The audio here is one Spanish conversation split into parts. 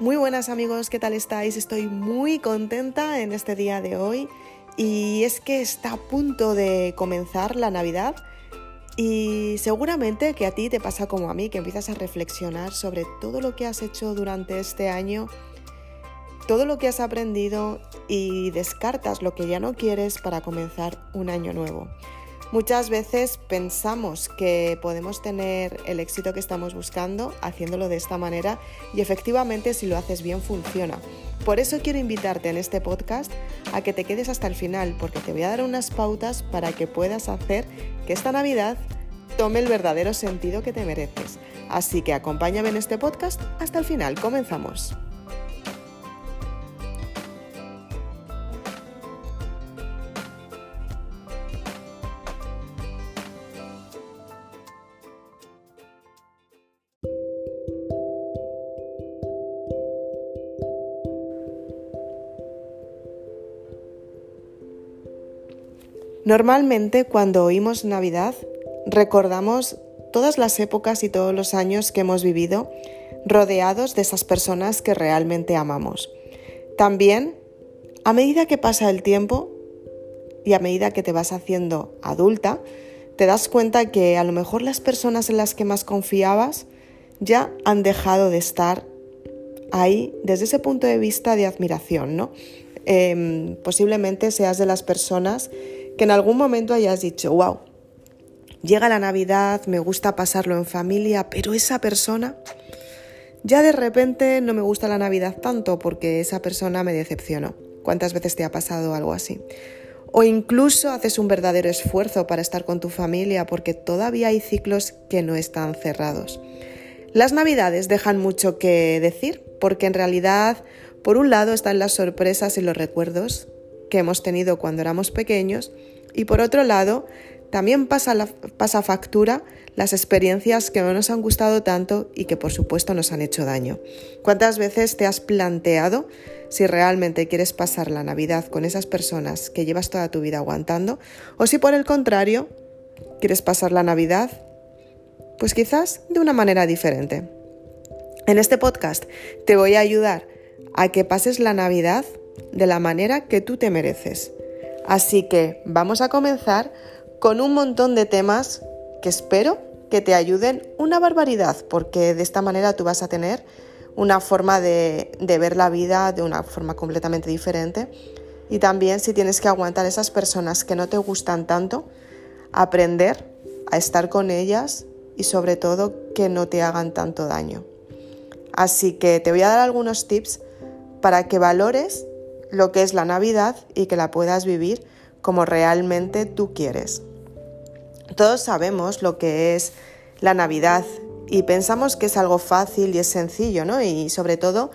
Muy buenas amigos, ¿qué tal estáis? Estoy muy contenta en este día de hoy y es que está a punto de comenzar la Navidad y seguramente que a ti te pasa como a mí, que empiezas a reflexionar sobre todo lo que has hecho durante este año, todo lo que has aprendido y descartas lo que ya no quieres para comenzar un año nuevo. Muchas veces pensamos que podemos tener el éxito que estamos buscando haciéndolo de esta manera y efectivamente si lo haces bien funciona. Por eso quiero invitarte en este podcast a que te quedes hasta el final porque te voy a dar unas pautas para que puedas hacer que esta Navidad tome el verdadero sentido que te mereces. Así que acompáñame en este podcast hasta el final. Comenzamos. Normalmente cuando oímos Navidad recordamos todas las épocas y todos los años que hemos vivido rodeados de esas personas que realmente amamos. También, a medida que pasa el tiempo y a medida que te vas haciendo adulta, te das cuenta que a lo mejor las personas en las que más confiabas ya han dejado de estar ahí desde ese punto de vista de admiración, ¿no? Em, posiblemente seas de las personas que en algún momento hayas dicho, wow, llega la Navidad, me gusta pasarlo en familia, pero esa persona, ya de repente no me gusta la Navidad tanto porque esa persona me decepcionó. ¿Cuántas veces te ha pasado algo así? O incluso haces un verdadero esfuerzo para estar con tu familia porque todavía hay ciclos que no están cerrados. Las navidades dejan mucho que decir porque en realidad, por un lado, están las sorpresas y los recuerdos que hemos tenido cuando éramos pequeños y por otro lado, también pasa, la, factura las experiencias que no nos han gustado tanto y que por supuesto nos han hecho daño. ¿Cuántas veces te has planteado si realmente quieres pasar la Navidad con esas personas que llevas toda tu vida aguantando o si por el contrario quieres pasar la Navidad pues quizás de una manera diferente? En este podcast te voy a ayudar a que pases la Navidad de la manera que tú te mereces. Así que vamos a comenzar con un montón de temas que espero que te ayuden una barbaridad, porque de esta manera tú vas a tener una forma de, ver la vida de una forma completamente diferente. Y también si tienes que aguantar esas personas que no te gustan tanto, aprender a estar con ellas y sobre todo que no te hagan tanto daño. Así que te voy a dar algunos tips para que valores lo que es la Navidad y que la puedas vivir como realmente tú quieres. Todos sabemos lo que es la Navidad y pensamos que es algo fácil y es sencillo, ¿no? Y sobre todo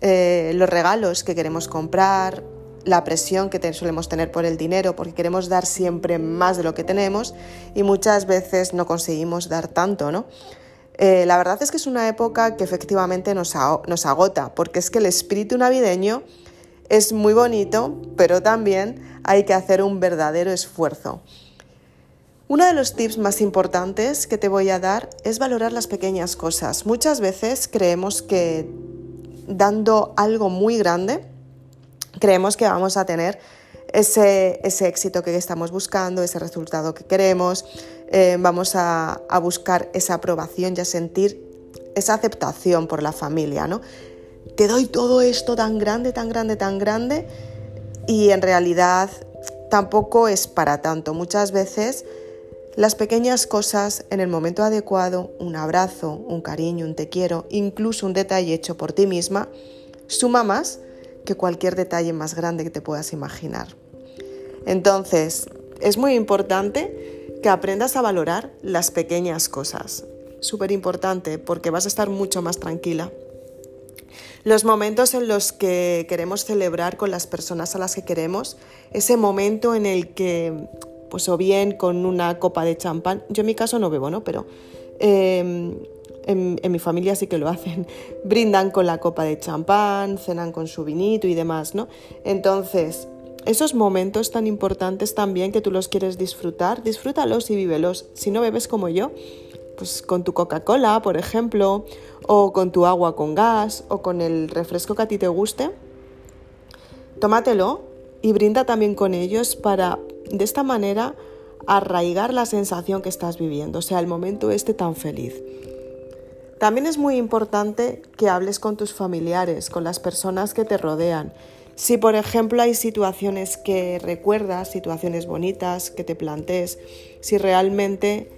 eh, los regalos que queremos comprar, la presión que solemos tener por el dinero, porque queremos dar siempre más de lo que tenemos y muchas veces no conseguimos dar tanto, ¿no? Eh, la verdad es que es una época que efectivamente nos, nos agota, porque es que el espíritu navideño es muy bonito, pero también hay que hacer un verdadero esfuerzo. Uno de los tips más importantes que te voy a dar es valorar las pequeñas cosas. Muchas veces creemos que dando algo muy grande, creemos que vamos a tener ese, éxito que estamos buscando, ese resultado que queremos, eh, vamos a, a, buscar esa aprobación y a sentir esa aceptación por la familia, ¿no? Te doy todo esto tan grande, tan grande, tan grande y en realidad tampoco es para tanto. Muchas veces las pequeñas cosas en el momento adecuado, un abrazo, un cariño, un te quiero, incluso un detalle hecho por ti misma, suma más que cualquier detalle más grande que te puedas imaginar. Entonces, es muy importante que aprendas a valorar las pequeñas cosas. Súper importante porque vas a estar mucho más tranquila. Los momentos en los que queremos celebrar con las personas a las que queremos, ese momento en el que, pues o bien con una copa de champán, yo en mi caso no bebo, ¿no? Pero em, en, en, mi familia sí que lo hacen, brindan con la copa de champán, cenan con su vinito y demás, ¿no? Entonces, esos momentos tan importantes también que tú los quieres disfrutar, disfrútalos y vívelos. Si no bebes como yo, pues con tu Coca-Cola, por ejemplo, o con tu agua con gas, o con el refresco que a ti te guste, tómatelo y brinda también con ellos para de esta manera arraigar la sensación que estás viviendo, o sea, el momento este tan feliz. También es muy importante que hables con tus familiares, con las personas que te rodean. Si, por ejemplo, hay situaciones que recuerdas, situaciones bonitas que te plantees, si realmente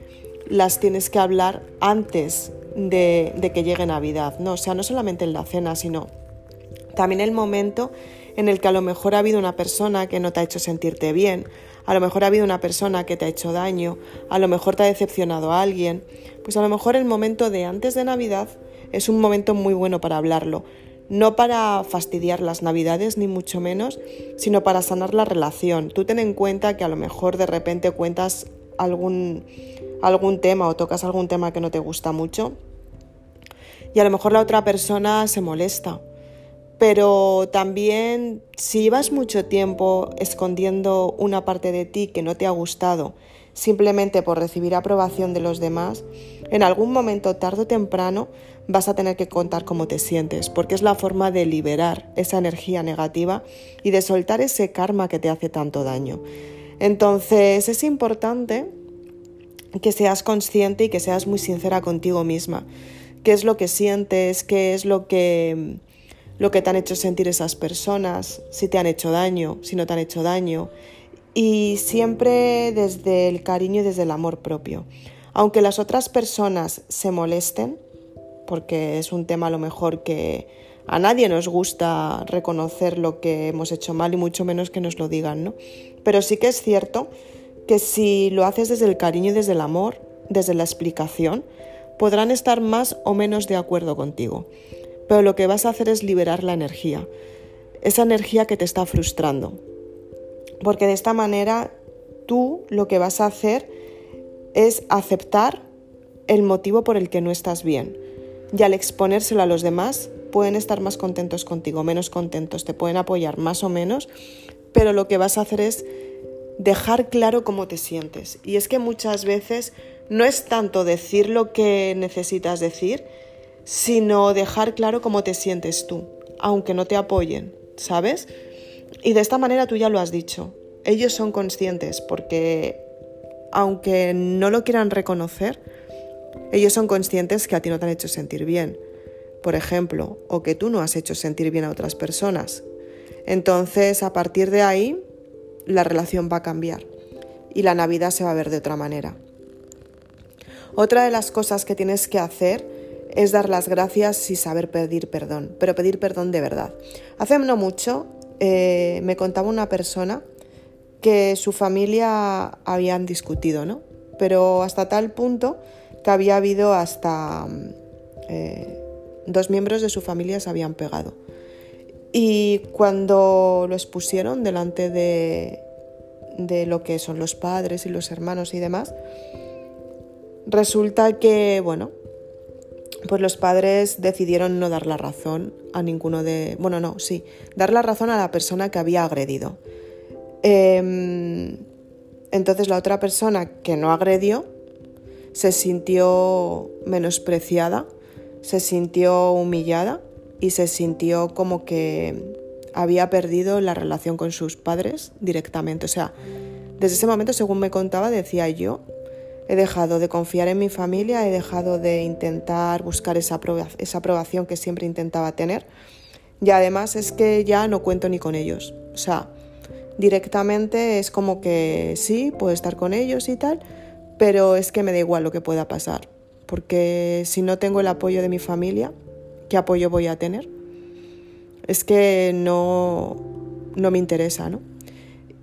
las tienes que hablar antes de, que llegue Navidad, ¿no? O sea, no solamente en la cena, sino también el momento en el que a lo mejor ha habido una persona que no te ha hecho sentirte bien, a lo mejor ha habido una persona que te ha hecho daño, a lo mejor te ha decepcionado a alguien, pues a lo mejor el momento de antes de Navidad es un momento muy bueno para hablarlo, no para fastidiar las Navidades ni mucho menos, sino para sanar la relación. Tú ten en cuenta que a lo mejor de repente cuentas algún, algún tema o tocas algún tema que no te gusta mucho y a lo mejor la otra persona se molesta pero también si llevas mucho tiempo escondiendo una parte de ti que no te ha gustado simplemente por recibir aprobación de los demás, en algún momento tarde o temprano vas a tener que contar cómo te sientes, porque es la forma de liberar esa energía negativa y de soltar ese karma que te hace tanto daño. Entonces es importante que seas consciente y que seas muy sincera contigo misma. ¿Qué es lo que sientes? ¿Qué es lo que lo que te han hecho sentir esas personas, si te han hecho daño, si no te han hecho daño, y siempre desde el cariño y desde el amor propio. Aunque las otras personas se molesten, porque es un tema a lo mejor que a nadie nos gusta reconocer lo que hemos hecho mal y mucho menos que nos lo digan, ¿no? Pero sí que es cierto que si lo haces desde el cariño y desde el amor, desde la explicación, podrán estar más o menos de acuerdo contigo pero lo que vas a hacer es liberar la energía, esa energía que te está frustrando. Porque de esta manera tú lo que vas a hacer es aceptar el motivo por el que no estás bien. Y al exponérselo a los demás, pueden estar más contentos contigo, menos contentos, te pueden apoyar más o menos, pero lo que vas a hacer es dejar claro cómo te sientes. Y es que muchas veces no es tanto decir lo que necesitas decir, sino dejar claro cómo te sientes tú, aunque no te apoyen, ¿sabes? Y de esta manera tú ya lo has dicho. Ellos son conscientes porque, aunque no lo quieran reconocer, ellos son conscientes que a ti no te han hecho sentir bien, por ejemplo, o que tú no has hecho sentir bien a otras personas. Entonces, a partir de ahí, la relación va a cambiar y la Navidad se va a ver de otra manera. Otra de las cosas que tienes que hacer es dar las gracias y saber pedir perdón, pero pedir perdón de verdad. Hace no mucho eh, me contaba una persona que su familia habían discutido, ¿no? Pero hasta tal punto que había habido hasta eh, dos miembros de su familia se habían pegado. Y cuando lo expusieron delante de, de lo que son los padres y los hermanos y demás, resulta que, bueno, pues los padres decidieron no dar la razón a ninguno de... Bueno, no, sí, dar la razón a la persona que había agredido. Em, entonces la otra persona que no agredió se sintió menospreciada, se sintió humillada y se sintió como que había perdido la relación con sus padres directamente. O sea, desde ese momento, según me contaba, decía yo, He dejado de confiar en mi familia, he dejado de intentar buscar esa, aprobación que siempre intentaba tener. Y además es que ya no cuento ni con ellos. O sea, directamente es como que sí, puedo estar con ellos y tal, pero es que me da igual lo que pueda pasar. Porque si no tengo el apoyo de mi familia, ¿qué apoyo voy a tener? Es que no, no me interesa, ¿no?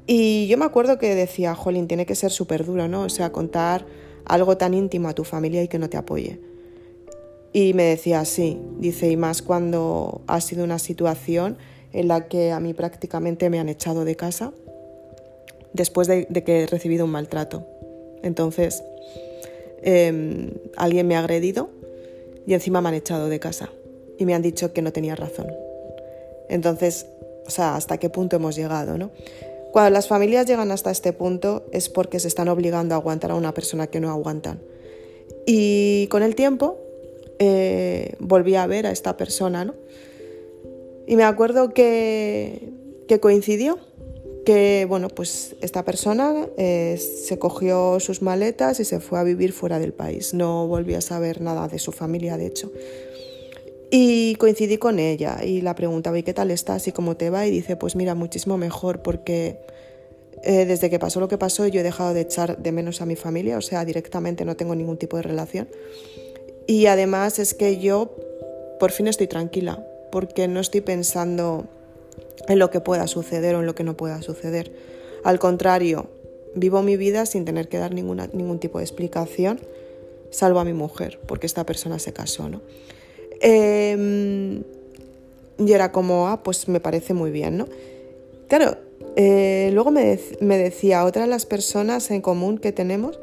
Y yo me acuerdo que decía, Jolín, tiene que ser súper duro, ¿no? O sea, contar algo tan íntimo a tu familia y que no te apoye. Y me decía, sí, dice, y más cuando ha sido una situación en la que a mí prácticamente me han echado de casa después de, que he recibido un maltrato. Entonces, em, alguien me ha agredido y encima me han echado de casa y me han dicho que no tenía razón. Entonces, o sea, hasta qué punto hemos llegado, ¿no? Cuando las familias llegan hasta este punto es porque se están obligando a aguantar a una persona que no aguantan. Y con el tiempo eh, volví a ver a esta persona, ¿no? Y me acuerdo que, que coincidió, que bueno, pues esta persona eh, se cogió sus maletas y se fue a vivir fuera del país. No volví a saber nada de su familia, de hecho. Y coincidí con ella y la preguntaba, ¿y qué tal estás? ¿Y cómo te va? Y dice, pues mira, muchísimo mejor porque eh, desde que pasó lo que pasó yo he dejado de echar de menos a mi familia, o sea, directamente no tengo ningún tipo de relación. Y además es que yo por fin estoy tranquila, porque no estoy pensando en lo que pueda suceder o en lo que no pueda suceder. Al contrario, vivo mi vida sin tener que dar ninguna, ningún tipo de explicación, salvo a mi mujer, porque esta persona se casó, ¿no? Em, y era como, ah, pues me parece muy bien, ¿no? Claro, eh, luego me, me decía, otra de las personas en común que tenemos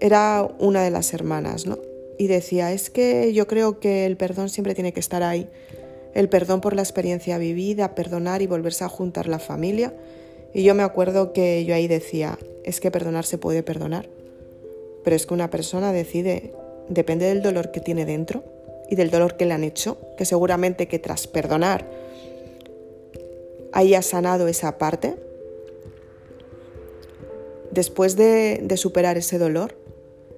era una de las hermanas, ¿no? Y decía, es que yo creo que el perdón siempre tiene que estar ahí el perdón por la experiencia vivida, perdonar y volverse a juntar la familia. Y yo me acuerdo que yo ahí decía, es que perdonar se puede perdonar, pero es que una persona decide, depende del dolor que tiene dentro y del dolor que le han hecho, que seguramente que tras perdonar haya sanado esa parte, después de, superar ese dolor,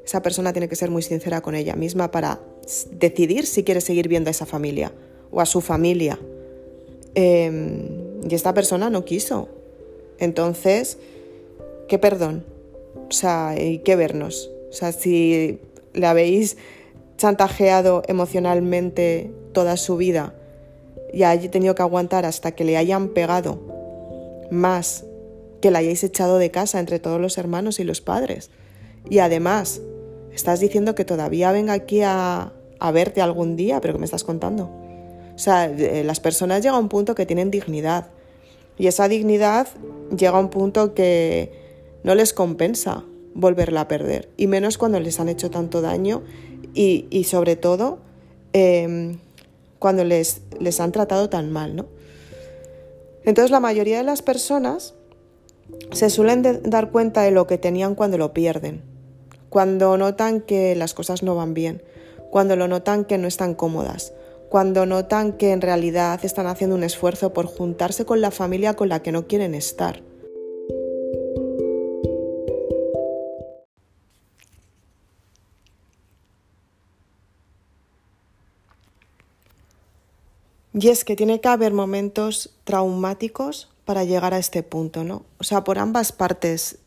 esa persona tiene que ser muy sincera con ella misma para decidir si quiere seguir viendo a esa familia o a su familia. Em, y esta persona no quiso. Entonces, ¿qué perdón? O sea, ¿y qué vernos? O sea, si le habéis chantajeado emocionalmente toda su vida y haya tenido que aguantar hasta que le hayan pegado más que la hayáis echado de casa entre todos los hermanos y los padres. Y además, estás diciendo que todavía venga aquí a, a verte algún día, pero ¿qué me estás contando? O sea, eh, las personas llegan a un punto que tienen dignidad y esa dignidad llega a un punto que no les compensa volverla a perder y menos cuando les han hecho tanto daño y, sobre todo em, cuando les, les han tratado tan mal, ¿no? Entonces la mayoría de las personas se suelen dar cuenta de lo que tenían cuando lo pierden, cuando notan que las cosas no van bien, cuando lo notan que no están cómodas, cuando notan que en realidad están haciendo un esfuerzo por juntarse con la familia con la que no quieren estar. Y es que tiene que haber momentos traumáticos para llegar a este punto, ¿no? O sea, por ambas partes,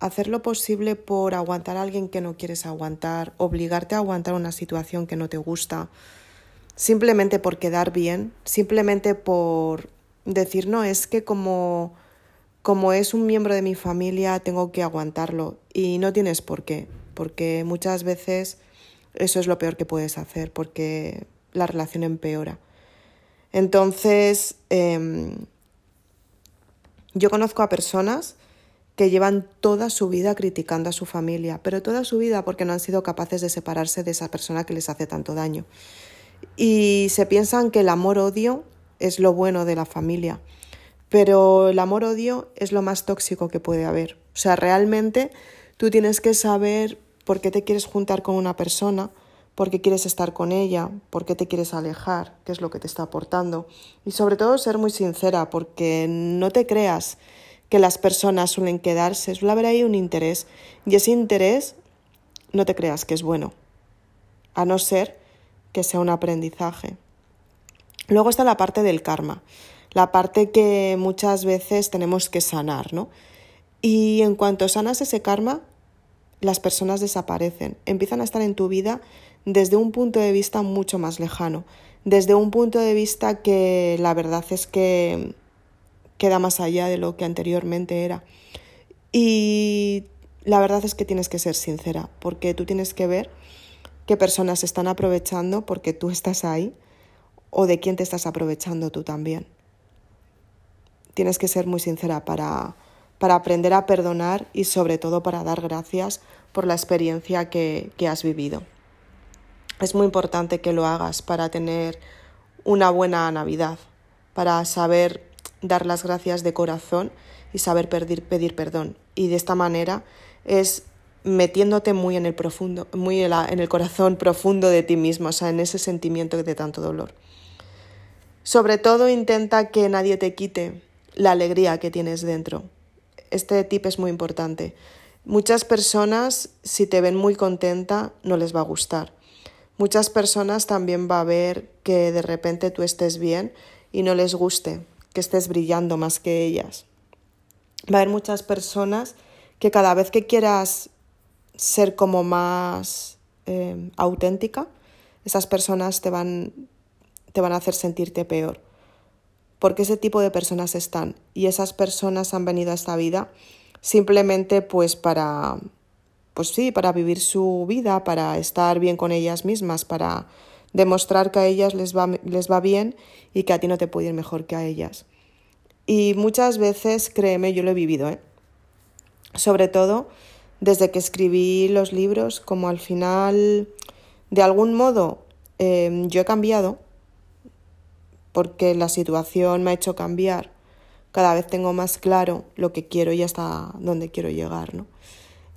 hacer lo posible por aguantar a alguien que no quieres aguantar, obligarte a aguantar una situación que no te gusta, simplemente por quedar bien, simplemente por decir, no, es que como, como es un miembro de mi familia tengo que aguantarlo y no tienes por qué, porque muchas veces eso es lo peor que puedes hacer, porque la relación empeora. Entonces, em, yo conozco a personas que llevan toda su vida criticando a su familia, pero toda su vida porque no han sido capaces de separarse de esa persona que les hace tanto daño y se piensan que el amor-odio es lo bueno de la familia, pero el amor-odio es lo más tóxico que puede haber. O sea, realmente tú tienes que saber por qué te quieres juntar con una persona, por qué quieres estar con ella, por qué te quieres alejar, qué es lo que te está aportando. Y sobre todo ser muy sincera, porque no te creas que las personas suelen quedarse, suele haber ahí un interés, y ese interés no te creas que es bueno, a no ser que sea un aprendizaje. Luego está la parte del karma, la parte que muchas veces tenemos que sanar, ¿no? Y en cuanto sanas ese karma, las personas desaparecen, empiezan a estar en tu vida desde un punto de vista mucho más lejano, desde un punto de vista que la verdad es que queda más allá de lo que anteriormente era. Y la verdad es que tienes que ser sincera, porque tú tienes que ver qué personas están aprovechando porque tú estás ahí o de quién te estás aprovechando tú también. Tienes que ser muy sincera para, para aprender a perdonar y sobre todo para dar gracias por la experiencia que, que has vivido. Es muy importante que lo hagas para tener una buena Navidad, para saber dar las gracias de corazón y saber pedir, perdón. Y de esta manera es metiéndote muy en el profundo, muy en, en el corazón profundo de ti mismo, o sea, en ese sentimiento de tanto dolor. Sobre todo intenta que nadie te quite la alegría que tienes dentro. Este tip es muy importante. Muchas personas, si te ven muy contenta, no les va a gustar. Muchas personas también va a ver que de repente tú estés bien y no les guste, que estés brillando más que ellas. Va a haber muchas personas que cada vez que quieras ser como más eh, auténtica, esas personas te van, te van a hacer sentirte peor. Porque ese tipo de personas están y esas personas han venido a esta vida simplemente pues para, pues sí, para vivir su vida, para estar bien con ellas mismas, para demostrar que a ellas les va, les va bien y que a ti no te puede ir mejor que a ellas. Y muchas veces, créeme, yo lo he vivido, ¿eh? sobre todo desde que escribí los libros, como al final, de algún modo, em, yo he cambiado, porque la situación me ha hecho cambiar. Cada vez tengo más claro lo que quiero y hasta dónde quiero llegar, ¿no?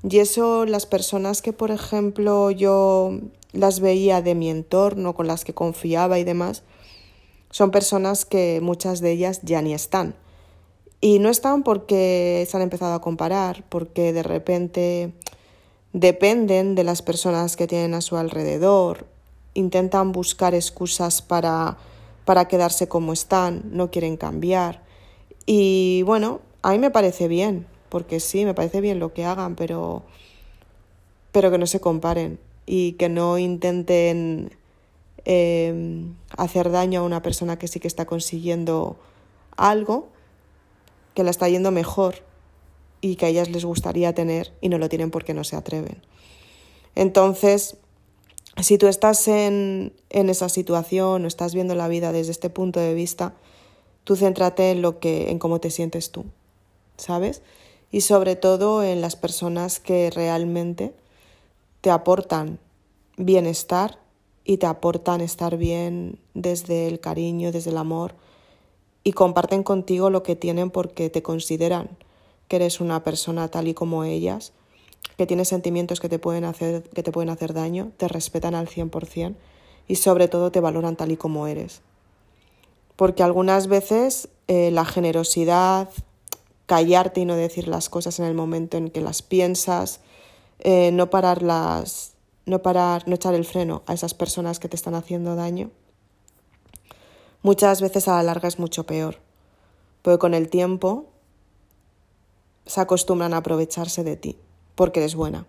Y eso las personas que, por ejemplo, yo las veía de mi entorno, con las que confiaba y demás, son personas que muchas de ellas ya ni están. Y no están porque se han empezado a comparar, porque de repente dependen de las personas que tienen a su alrededor, intentan buscar excusas para, para quedarse como están, no quieren cambiar. Y bueno, a mí me parece bien, porque sí, me parece bien lo que hagan, pero, pero que no se comparen y que no intenten em, hacer daño a una persona que sí que está consiguiendo algo, que la está yendo mejor y que a ellas les gustaría tener y no lo tienen porque no se atreven. Entonces, si tú estás en, en esa situación o estás viendo la vida desde este punto de vista, tú céntrate en lo que, en cómo te sientes tú, ¿sabes? Y sobre todo en las personas que realmente te aportan bienestar y te aportan estar bien desde el cariño, desde el amor y comparten contigo lo que tienen porque te consideran que eres una persona tal y como ellas, que tienes sentimientos que te pueden hacer, que te pueden hacer daño, te respetan al 100% y sobre todo te valoran tal y como eres. Porque algunas veces eh, la generosidad, callarte y no decir las cosas en el momento en que las piensas, eh, no pararlas, no parar, no echar el freno a esas personas que te están haciendo daño, muchas veces a la larga es mucho peor, porque con el tiempo se acostumbran a aprovecharse de ti porque eres buena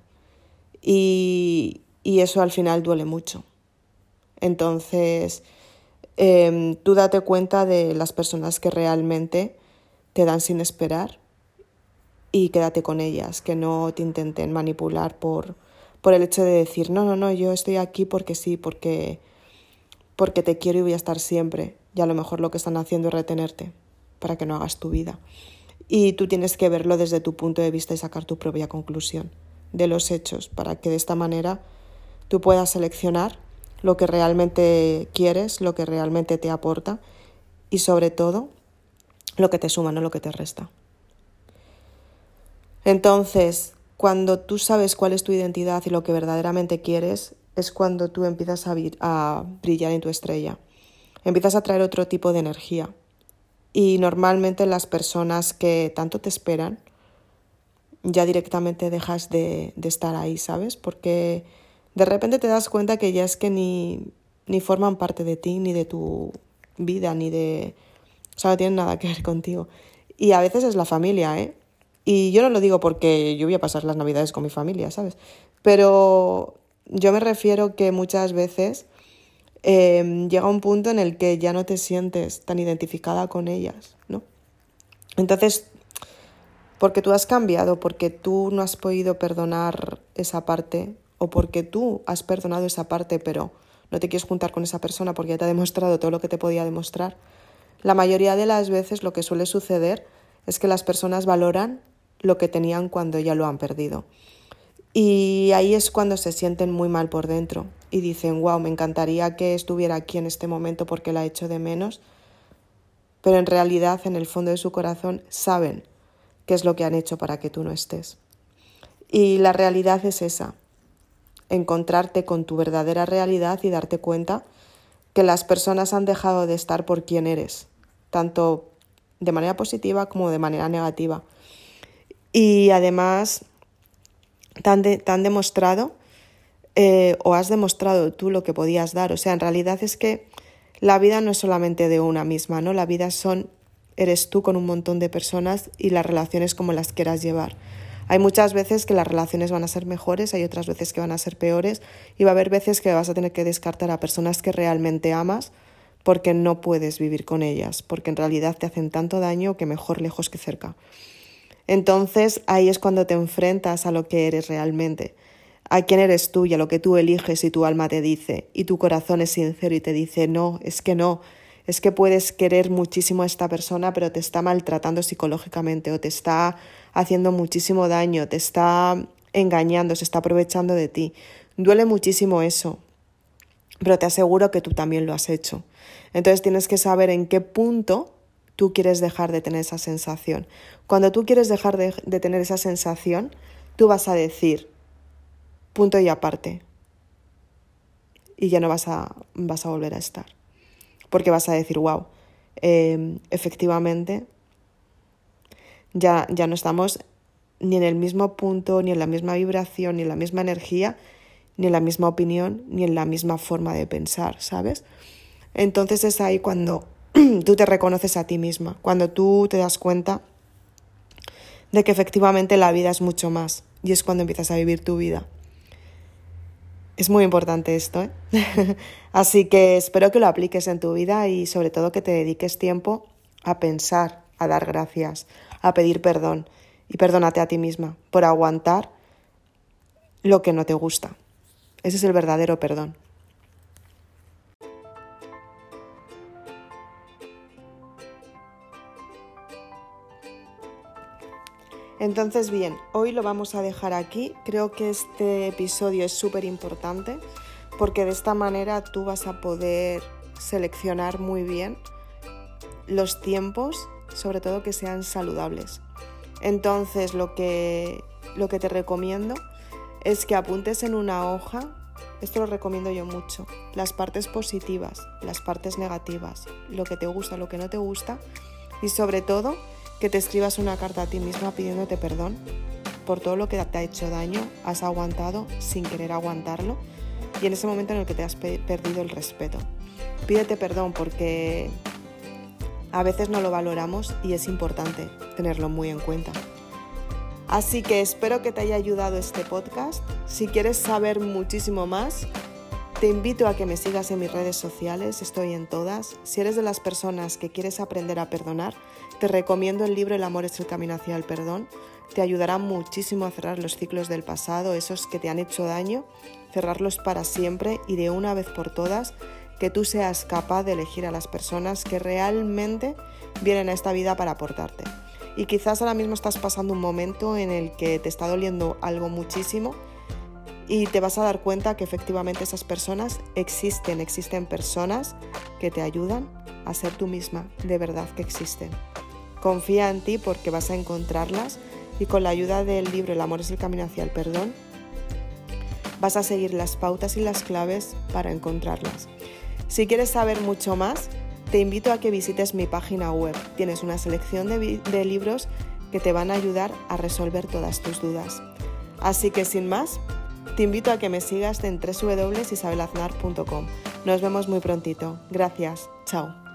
y, y eso al final duele mucho. Entonces, em, tú date cuenta de las personas que realmente te dan sin esperar y quédate con ellas, que no te intenten manipular por, por el hecho de decir, no, no, no, yo estoy aquí porque sí, porque, porque te quiero y voy a estar siempre. Y a lo mejor lo que están haciendo es retenerte para que no hagas tu vida. Y tú tienes que verlo desde tu punto de vista y sacar tu propia conclusión de los hechos, para que de esta manera tú puedas seleccionar lo que realmente quieres, lo que realmente te aporta y sobre todo lo que te suma, no lo que te resta. Entonces, cuando tú sabes cuál es tu identidad y lo que verdaderamente quieres, es cuando tú empiezas a, brillar en tu estrella. Empiezas a traer otro tipo de energía. Y normalmente las personas que tanto te esperan, ya directamente dejas de, de, estar ahí, ¿sabes? Porque de repente te das cuenta que ya es que ni, ni forman parte de ti, ni de tu vida, ni de, o sea, no tiene nada que ver contigo. Y a veces es la familia, ¿eh? Y yo no lo digo porque yo voy a pasar las navidades con mi familia, ¿sabes? Pero yo me refiero que muchas veces em, llega un punto en el que ya no te sientes tan identificada con ellas, ¿no? Entonces, porque tú has cambiado, porque tú no has podido perdonar esa parte, o porque tú has perdonado esa parte, pero no te quieres juntar con esa persona porque ya te ha demostrado todo lo que te podía demostrar, la mayoría de las veces lo que suele suceder es que las personas valoran lo que tenían cuando ya lo han perdido. Y ahí es cuando se sienten muy mal por dentro y dicen, wow, me encantaría que estuviera aquí en este momento porque la hecho de menos, pero en realidad en el fondo de su corazón saben qué es lo que han hecho para que tú no estés. Y la realidad es esa, encontrarte con tu verdadera realidad y darte cuenta que las personas han dejado de estar por quien eres, tanto de manera positiva como de manera negativa. Y además te han, demostrado eh, o has demostrado tú lo que podías dar. O sea, en realidad es que la vida no es solamente de una misma, ¿no? La vida son, eres tú con un montón de personas y las relaciones como las quieras llevar. Hay muchas veces que las relaciones van a ser mejores, hay otras veces que van a ser peores y va a haber veces que vas a tener que descartar a personas que realmente amas porque no puedes vivir con ellas, porque en realidad te hacen tanto daño que mejor lejos que cerca. Entonces ahí es cuando te enfrentas a lo que eres realmente, a quién eres tú y a lo que tú eliges y tu alma te dice y tu corazón es sincero y te dice no, es que no, es que puedes querer muchísimo a esta persona pero te está maltratando psicológicamente o te está haciendo muchísimo daño, te está engañando, se está aprovechando de ti. Duele muchísimo eso, pero te aseguro que tú también lo has hecho. Entonces tienes que saber en qué punto tú quieres dejar de tener esa sensación. Cuando tú quieres dejar de, tener esa sensación, tú vas a decir, punto y aparte. Y ya no vas a, vas a volver a estar. Porque vas a decir, wow, em, efectivamente ya, ya no estamos ni en el mismo punto, ni en la misma vibración, ni en la misma energía, ni en la misma opinión, ni en la misma forma de pensar, ¿sabes? Entonces es ahí cuando tú te reconoces a ti misma, cuando tú te das cuenta de que efectivamente la vida es mucho más y es cuando empiezas a vivir tu vida. Es muy importante esto, ¿eh? Así que espero que lo apliques en tu vida y sobre todo que te dediques tiempo a pensar, a dar gracias, a pedir perdón y perdónate a ti misma por aguantar lo que no te gusta. Ese es el verdadero perdón. Entonces, bien, hoy lo vamos a dejar aquí. Creo que este episodio es súper importante porque de esta manera tú vas a poder seleccionar muy bien los tiempos sobre todo que sean saludables. Entonces lo que, lo que te recomiendo es que apuntes en una hoja, esto lo recomiendo yo mucho, las partes positivas, las partes negativas, lo que te gusta, lo que no te gusta y sobre todo que te escribas una carta a ti misma pidiéndote perdón por todo lo que te ha hecho daño, has aguantado sin querer aguantarlo y en ese momento en el que te has perdido el respeto. Pídete perdón porque a veces no lo valoramos y es importante tenerlo muy en cuenta. Así que espero que te haya ayudado este podcast. Si quieres saber muchísimo más, te invito a que me sigas en mis redes sociales, estoy en todas. Si eres de las personas que quieres aprender a perdonar, te recomiendo el libro El amor es el camino hacia el perdón. Te ayudará muchísimo a cerrar los ciclos del pasado, esos que te han hecho daño, cerrarlos para siempre y de una vez por todas que tú seas capaz de elegir a las personas que realmente vienen a esta vida para aportarte. Y quizás ahora mismo estás pasando un momento en el que te está doliendo algo muchísimo y te vas a dar cuenta que efectivamente esas personas existen, existen personas que te ayudan a ser tú misma, de verdad que existen. Confía en ti porque vas a encontrarlas y con la ayuda del libro El amor es el camino hacia el perdón, vas a seguir las pautas y las claves para encontrarlas. Si quieres saber mucho más, te invito a que visites mi página web. Tienes una selección de, libros que te van a ayudar a resolver todas tus dudas. Así que sin más, te invito a que me sigas en www.isabelaznar.com. Nos vemos muy prontito. Gracias. Chao.